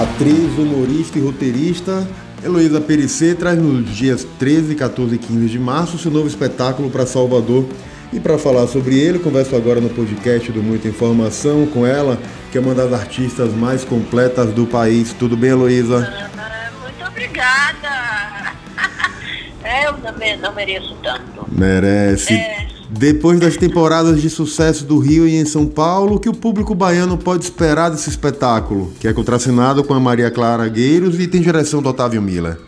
Atriz, humorista e roteirista, Heloísa Perissé traz nos dias 13, 14 e 15 de março seu novo espetáculo para Salvador. E para falar sobre ele, converso agora no podcast do Muita Informação com ela, que é uma das artistas mais completas do país. Tudo bem, Heloísa? Muito obrigada. Eu também não mereço tanto. Merece. É. Depois das temporadas de sucesso do Rio e em São Paulo, o que o público baiano pode esperar desse espetáculo, que é contracenado com a Maria Clara Gueiros e tem direção do Otávio Miller?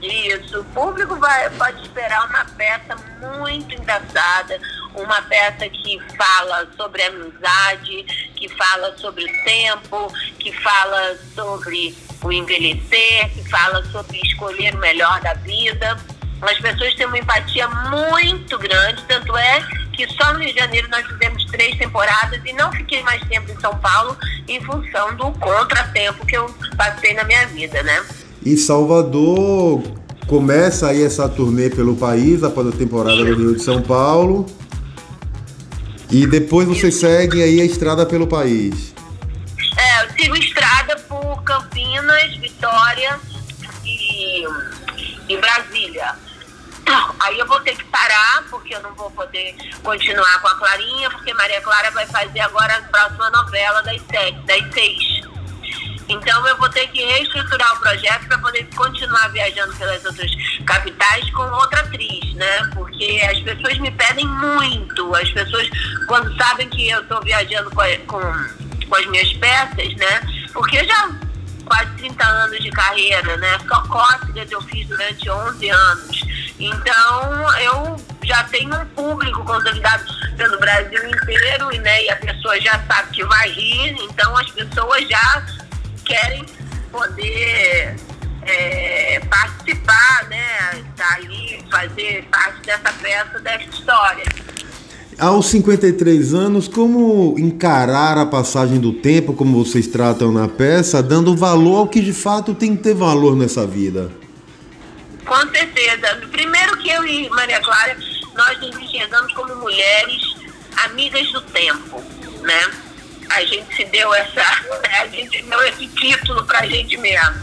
Isso, o público vai, pode esperar uma peça muito engraçada, uma peça que fala sobre amizade, que fala sobre o tempo, que fala sobre o envelhecer, que fala sobre escolher o melhor da vida. As pessoas têm uma empatia muito grande, tanto é que só no Rio de Janeiro nós fizemos três temporadas e não fiquei mais tempo em São Paulo em função do contratempo que eu passei na minha vida, né? E Salvador começa aí essa turnê pelo país após a temporada do Rio de São Paulo. E depois vocês seguem aí a estrada pelo país. É, eu sigo estrada por Campinas, Vitória e, e Brasília. Aí eu vou ter que parar, porque eu não vou poder continuar com a Clarinha, porque Maria Clara vai fazer agora a próxima novela das sete, das seis. Então eu vou ter que reestruturar o projeto para poder continuar viajando pelas outras capitais com outra atriz, né? Porque as pessoas me pedem muito. As pessoas, quando sabem que eu estou viajando com, com, com as minhas peças, né? Porque eu já quase 30 anos de carreira, né? Só cócegas eu fiz durante 11 anos. Então, eu já tenho um público consolidado pelo Brasil inteiro, e, né, e a pessoa já sabe que vai rir, então as pessoas já querem poder é, participar, né, tá ali, fazer parte dessa peça, dessa história. Aos 53 anos, como encarar a passagem do tempo, como vocês tratam na peça, dando valor ao que de fato tem que ter valor nessa vida? Com certeza. Primeiro que eu e Maria Clara, nós nos enxergamos como mulheres amigas do tempo, né? A gente se deu essa, a gente deu esse título pra gente mesmo.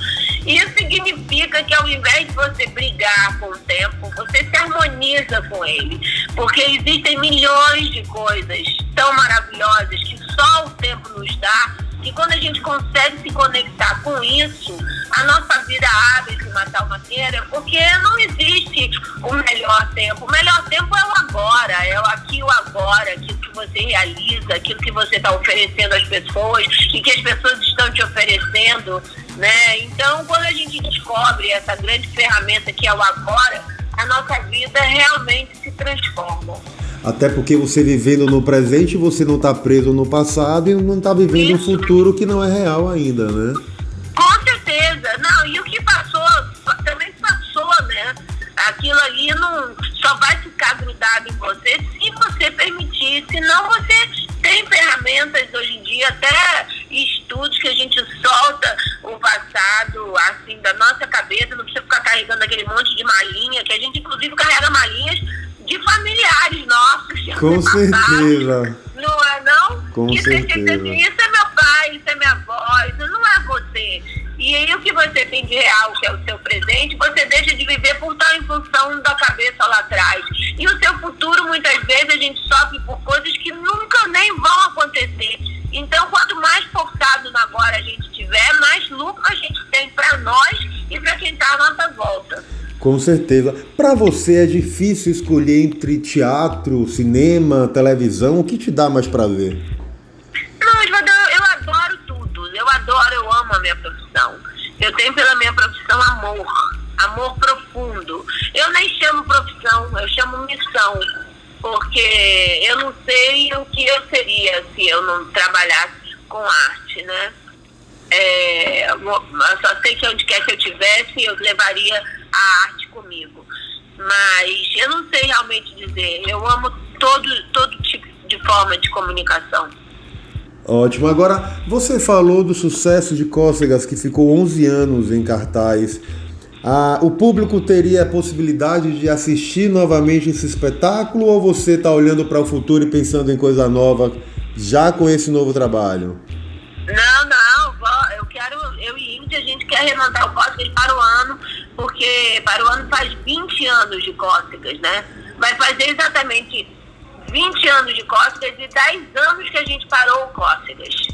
Isso significa que ao invés de você brigar com o tempo, você se harmoniza com ele. Porque existem milhões de coisas tão maravilhosas que só o tempo nos dá e quando a gente consegue se conectar com isso, a nossa vida abre de uma tal maneira, porque não existe o melhor tempo. O melhor tempo é o agora, é o aqui o agora, aquilo que você realiza, aquilo que você está oferecendo às pessoas e que as pessoas estão te oferecendo, né? Então, quando a gente descobre essa grande ferramenta que é o agora, a nossa vida realmente se transforma. Até porque você vivendo no presente, você não está preso no passado e não está vivendo Isso. um futuro que não é real ainda, né? Com certeza. Não, e o que passou, também passou, né? Aquilo ali não só vai ficar grudado em você se você permitir. Senão você tem ferramentas hoje em dia, até estudos que a gente solta o passado, assim, da nossa cabeça, não precisa ficar carregando aquele monte de malinha, que a gente inclusive carrega malinhas familiares nossos. Com certeza. Não é não? Com que certeza. Isso é meu pai, isso é minha avó, isso não é você. E aí o que você tem de real, que é o seu presente, você deixa de viver por estar em função da cabeça lá atrás. E o seu futuro, muitas vezes, a gente sofre por coisas que nunca nem vão acontecer. Então, quanto mais focado no agora a gente tiver, mais lucro a gente tem para nós e para quem está à nossa volta. Com certeza. Para você é difícil escolher entre teatro, cinema, televisão. O que te dá mais prazer? Não, eu, eu adoro tudo. Eu adoro, eu amo a minha profissão. Eu tenho pela minha profissão amor. Amor profundo. Eu nem chamo profissão, eu chamo missão. Porque eu não sei o que eu seria se eu não trabalhasse com arte, né? É, eu só sei que onde quer que eu tivesse, eu levaria a arte comigo. Mas eu não sei realmente dizer. Eu amo todo, todo tipo de forma de comunicação. Ótimo. Agora, você falou do sucesso de Cócegas, que ficou 11 anos em cartaz. Ah, o público teria a possibilidade de assistir novamente esse espetáculo ou você está olhando para o futuro e pensando em coisa nova já com esse novo trabalho? Não, não. Eu quero. Eu quer remontar o Cócegas para o ano, porque para o ano faz 20 anos de Cócegas, né? Vai fazer exatamente 20 anos de Cócegas e 10 anos que a gente parou o Cócegas.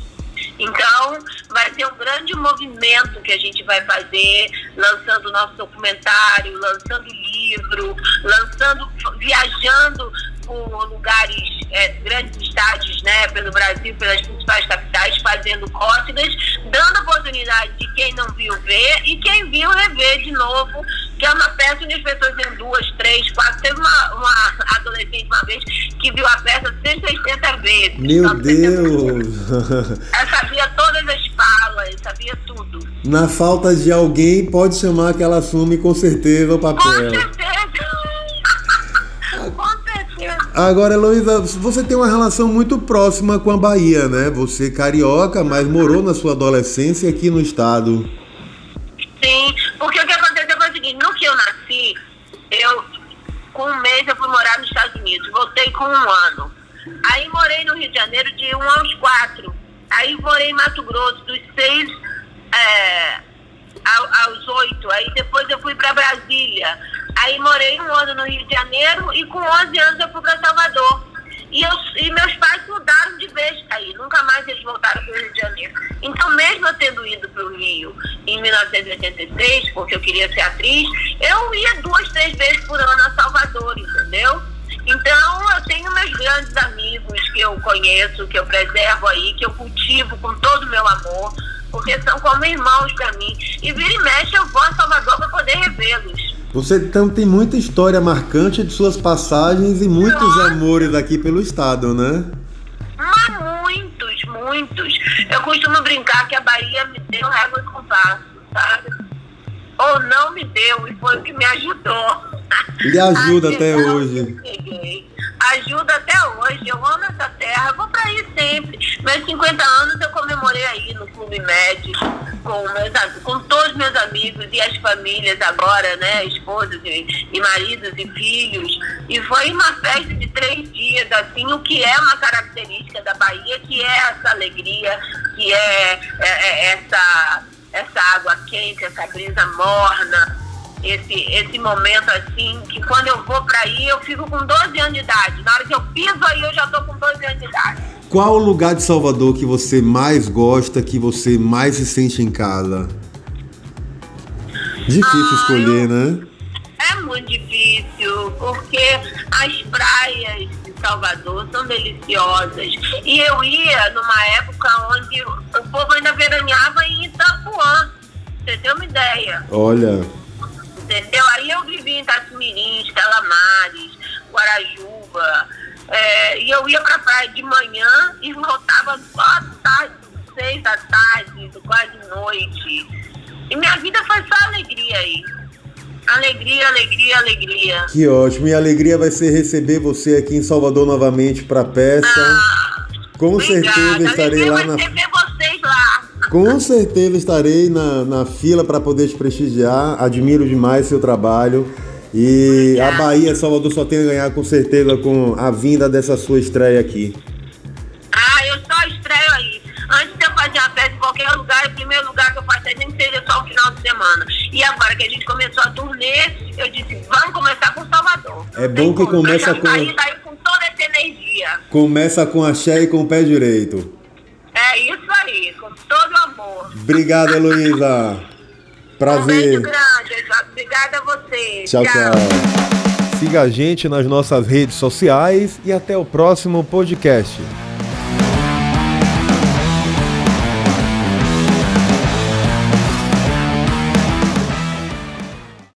Então, vai ser um grande movimento que a gente vai fazer, lançando nosso documentário, lançando livro, lançando, viajando por lugares, é, grandes estádios, né, pelo Brasil, pelas principais capitais, fazendo cócegas, dando oportunidade de não viu ver e quem viu rever de novo, que é uma peça onde as pessoas em duas, três, quatro. Teve uma, uma adolescente uma vez que viu a peça 160 vezes. Meu Deus! Ela sabia todas as falas, sabia tudo. Na falta de alguém, pode chamar que ela assume com certeza o papel. Com certeza. Agora, Heloísa, você tem uma relação muito próxima com a Bahia, né? Você é carioca, mas morou na sua adolescência aqui no estado. Sim, porque o que aconteceu foi o seguinte, no que eu nasci, eu, com um mês eu fui morar nos Estados Unidos, voltei com um ano. Aí morei no Rio de Janeiro de um aos quatro. Aí morei em Mato Grosso, dos seis é, ao- aos oito. Aí depois eu fui para Brasília. Aí morei um ano no Rio de Janeiro e com 11 anos eu fui para 1986, porque eu queria ser atriz, eu ia duas, três vezes por ano a Salvador, entendeu? Então, eu tenho meus grandes amigos que eu conheço, que eu preservo aí, que eu cultivo com todo o meu amor, porque são como irmãos para mim. E vira e mexe, eu vou a Salvador para poder revê-los. Você então tem muita história marcante de suas passagens e muitos Nossa. amores aqui pelo estado, né? Mas muitos, muitos. Eu costumo brincar que a Bahia me deu régua e compasso, sabe? Ou não me deu, e foi o que me ajudou. Lhe ajuda até hoje. Ajuda até hoje. Eu amo essa terra, vou pra aí sempre. Meus 50 anos eu comemorei aí no Clube Med, com, meus, com todos meus amigos e as famílias agora, né? Esposas e, e maridos e filhos. E foi uma festa de três dias, assim, o que é uma característica da Bahia, que é essa alegria, que é, é- é essa, essa água quente, essa brisa morna esse, esse momento assim, que quando eu vou pra aí, eu fico com 12 anos de idade. Na hora que eu piso aí, eu já tô com 12 anos de idade. Qual o lugar de Salvador que você mais gosta, que você mais se sente em casa? Difícil Ah, escolher, né? É muito difícil, porque as praias Salvador são deliciosas. E eu ia numa época onde o povo ainda veraneava em Itapuã. Você tem uma ideia? Olha, entendeu? Aí eu vivi em Itacimirim, Calamares, Guarajuba, é, e eu ia pra praia de manhã e voltava só à tarde, seis da tarde, quase noite. E minha vida foi só alegria aí. Alegria, alegria, alegria. que ótimo. E a alegria vai ser receber você aqui em Salvador novamente para a peça. Ah, Com obrigada. certeza estarei lá na vocês lá. Com certeza estarei na, na fila para poder te prestigiar. Admiro demais seu trabalho. E a Obrigada. Bahia, Salvador só tem a ganhar com certeza com a vinda dessa sua estreia aqui. Ah, eu só estreio aí. Antes de eu fazer uma festa em qualquer lugar, o primeiro lugar que eu faço é nem que seja só o final de semana. E agora que a gente começou a turnê, eu disse, vamos começar com Salvador. É bom que como. começa já com- saí daí com toda essa energia. Começa com axé e com o pé direito. É isso aí, com todo amor. Obrigado, Heloísa. Um beijo Prazer. grande. Obrigada a você. Tchau, tchau. Siga a gente nas nossas redes sociais e até o próximo podcast.